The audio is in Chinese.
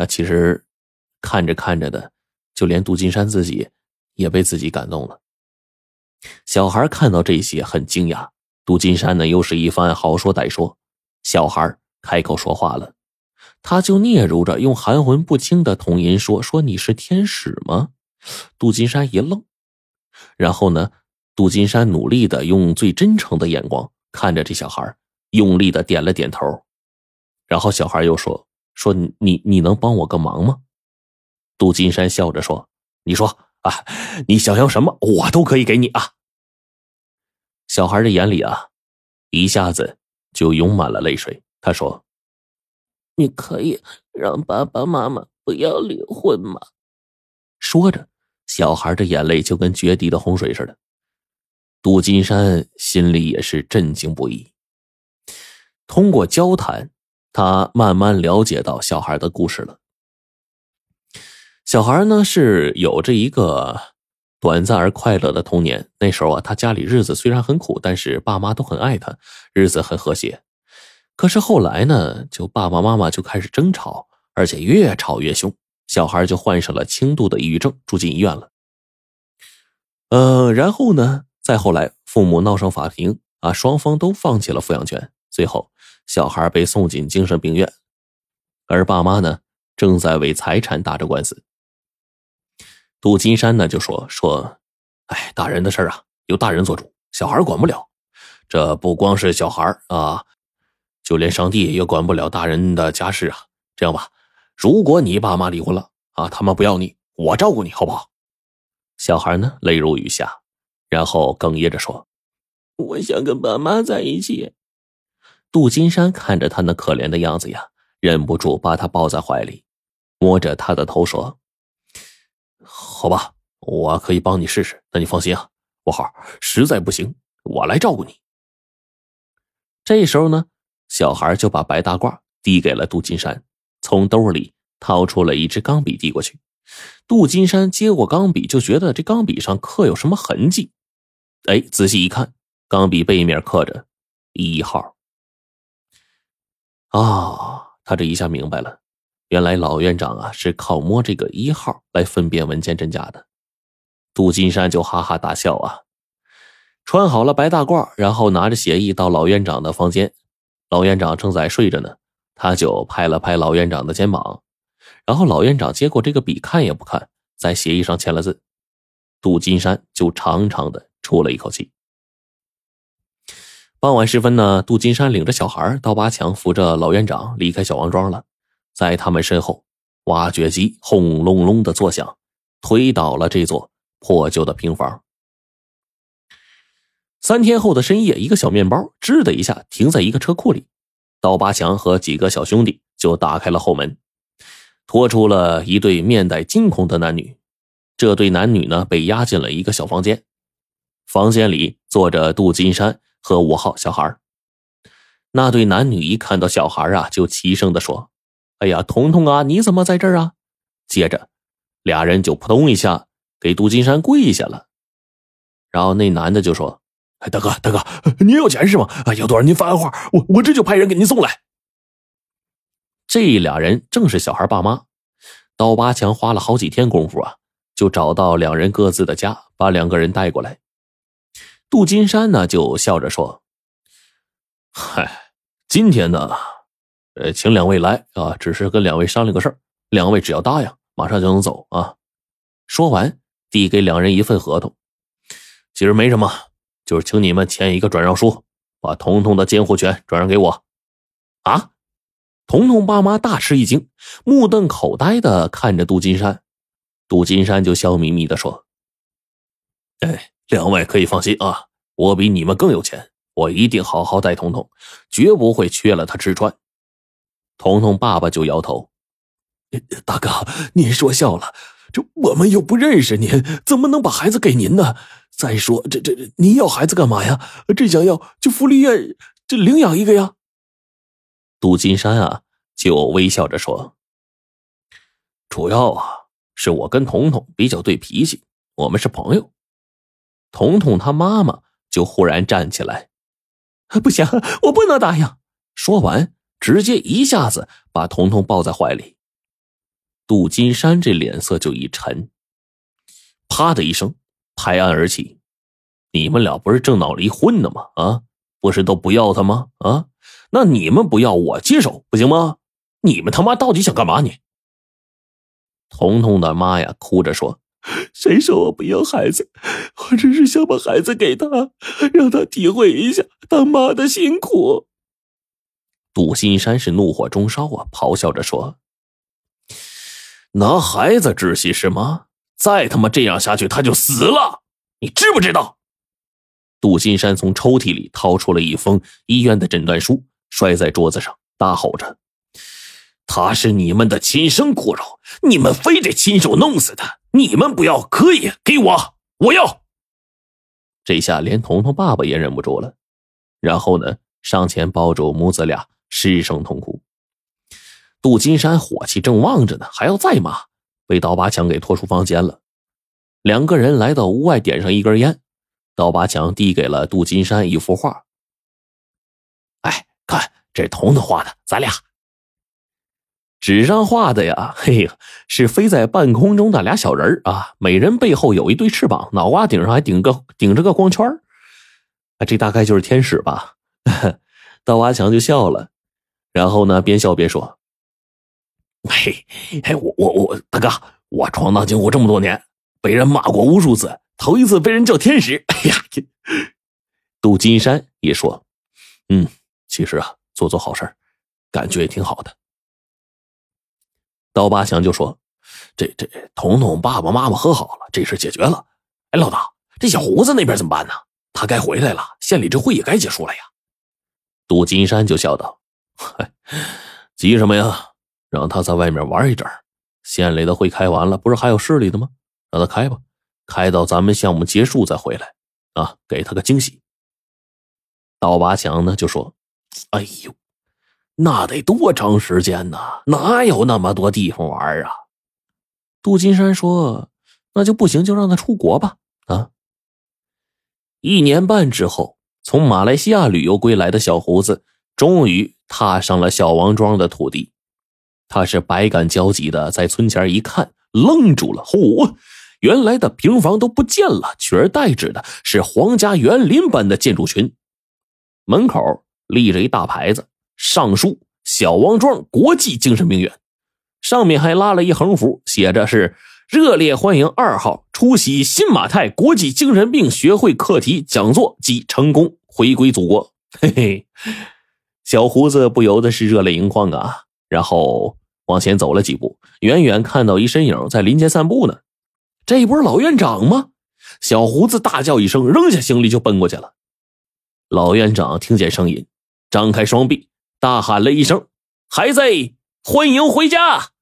啊，其实看着看着的，就连杜金山自己也被自己感动了。小孩看到这些很惊讶，杜金山呢又是一番好说歹说。小孩开口说话了，他就嗫嚅着用含混不清的童音说：“说你是天使吗？”杜金山一愣，然后呢，杜金山努力的用最真诚的眼光看着这小孩，用力的点了点头。然后小孩又说：“说你你能帮我个忙吗？”杜金山笑着说：“你说啊，你想要什么，我都可以给你啊。”小孩的眼里啊，一下子就涌满了泪水。他说：“你可以让爸爸妈妈不要离婚吗？”说着，小孩的眼泪就跟决堤的洪水似的。杜金山心里也是震惊不已。通过交谈，他慢慢了解到小孩的故事了。小孩呢是有着一个短暂而快乐的童年。那时候啊，他家里日子虽然很苦，但是爸妈都很爱他，日子很和谐。可是后来呢，就爸爸妈妈就开始争吵，而且越吵越凶。小孩就患上了轻度的抑郁症，住进医院了。呃，然后呢，再后来，父母闹上法庭啊，双方都放弃了抚养权。最后，小孩被送进精神病院，而爸妈呢，正在为财产打着官司。杜金山呢就说说，哎，大人的事啊，由大人做主，小孩管不了。这不光是小孩啊，就连上帝也管不了大人的家事啊。这样吧。如果你爸妈离婚了啊，他们不要你，我照顾你好不好？小孩呢，泪如雨下，然后哽咽着说：“我想跟爸妈在一起。”杜金山看着他那可怜的样子呀，忍不住把他抱在怀里，摸着他的头说：“好吧，我可以帮你试试。那你放心啊，我好，实在不行，我来照顾你。”这时候呢，小孩就把白大褂递给了杜金山。从兜里掏出了一支钢笔，递过去。杜金山接过钢笔，就觉得这钢笔上刻有什么痕迹。哎，仔细一看，钢笔背面刻着“一号”。啊，他这一下明白了，原来老院长啊是靠摸这个“一号”来分辨文件真假的。杜金山就哈哈大笑啊，穿好了白大褂，然后拿着协议到老院长的房间。老院长正在睡着呢。他就拍了拍老院长的肩膀，然后老院长接过这个笔，看也不看，在协议上签了字。杜金山就长长的出了一口气。傍晚时分呢，杜金山领着小孩刀疤强扶着老院长离开小王庄了。在他们身后，挖掘机轰隆隆的作响，推倒了这座破旧的平房。三天后的深夜，一个小面包吱的一下停在一个车库里。刀疤强和几个小兄弟就打开了后门，拖出了一对面带惊恐的男女。这对男女呢，被押进了一个小房间，房间里坐着杜金山和五号小孩。那对男女一看到小孩啊，就齐声的说：“哎呀，彤彤啊，你怎么在这儿啊？”接着，俩人就扑通一下给杜金山跪下了。然后那男的就说。哎，大哥，大哥，您有钱是吗？啊，要多少您发个话，我我这就派人给您送来。这俩人正是小孩爸妈。刀疤强花了好几天功夫啊，就找到两人各自的家，把两个人带过来。杜金山呢，就笑着说：“嗨，今天呢，呃，请两位来啊，只是跟两位商量个事儿，两位只要答应，马上就能走啊。”说完，递给两人一份合同。其实没什么。就是请你们签一个转让书，把彤彤的监护权转让给我。啊！彤彤爸妈大吃一惊，目瞪口呆的看着杜金山。杜金山就笑眯眯的说：“哎，两位可以放心啊，我比你们更有钱，我一定好好待彤彤，绝不会缺了他吃穿。”彤彤爸爸就摇头：“大哥，您说笑了，这我们又不认识您，怎么能把孩子给您呢？”再说，这这您要孩子干嘛呀？这想要就福利院这领养一个呀。杜金山啊，就微笑着说：“主要啊，是我跟彤彤比较对脾气，我们是朋友。”彤彤他妈妈就忽然站起来：“不行，我不能答应！”说完，直接一下子把彤彤抱在怀里。杜金山这脸色就一沉，啪的一声拍案而起：“你们俩不是正闹离婚呢吗？啊，不是都不要他吗？啊，那你们不要我接手不行吗？你们他妈到底想干嘛？你？”彤彤的妈呀，哭着说：“谁说我不要孩子？我只是想把孩子给他，让他体会一下当妈的辛苦。”杜金山是怒火中烧啊，咆哮着说。拿孩子窒息是吗？再他妈这样下去，他就死了，你知不知道？杜金山从抽屉里掏出了一封医院的诊断书，摔在桌子上，大吼着：“他是你们的亲生骨肉，你们非得亲手弄死他！你们不要可以给我，我要！”这下连彤彤爸爸也忍不住了，然后呢，上前抱住母子俩，失声痛哭。杜金山火气正旺着呢，还要再骂，被刀疤强给拖出房间了。两个人来到屋外，点上一根烟。刀疤强递给了杜金山一幅画：“哎，看，这彤彤画的，咱俩。”纸上画的呀，嘿，是飞在半空中的俩小人啊，每人背后有一对翅膀，脑瓜顶上还顶个顶着个光圈啊，这大概就是天使吧？刀疤强就笑了，然后呢，边笑边说。嘿，嘿，我我我大哥，我闯荡江湖这么多年，被人骂过无数次，头一次被人叫天使。哎呀，杜金山也说：“嗯，其实啊，做做好事感觉也挺好的。”刀疤祥就说：“这这，彤彤爸爸妈妈和好了，这事解决了。哎，老大，这小胡子那边怎么办呢？他该回来了，县里这会也该结束了呀。”杜金山就笑道：“急什么呀？”让他在外面玩一阵县里的会开完了，不是还有市里的吗？让他开吧，开到咱们项目结束再回来，啊，给他个惊喜。刀疤强呢就说：“哎呦，那得多长时间呢？哪有那么多地方玩啊？”杜金山说：“那就不行，就让他出国吧。”啊，一年半之后，从马来西亚旅游归来的小胡子终于踏上了小王庄的土地。他是百感交集的，在村前一看，愣住了。嚯，原来的平房都不见了，取而代之的是皇家园林般的建筑群。门口立着一大牌子，上书“小王庄国际精神病院”，上面还拉了一横幅，写着是“热烈欢迎二号出席新马泰国际精神病学会课题讲座及成功回归祖国”。嘿嘿，小胡子不由得是热泪盈眶啊，然后。往前走了几步，远远看到一身影在林间散步呢。这不是老院长吗？小胡子大叫一声，扔下行李就奔过去了。老院长听见声音，张开双臂，大喊了一声：“孩子，欢迎回家！”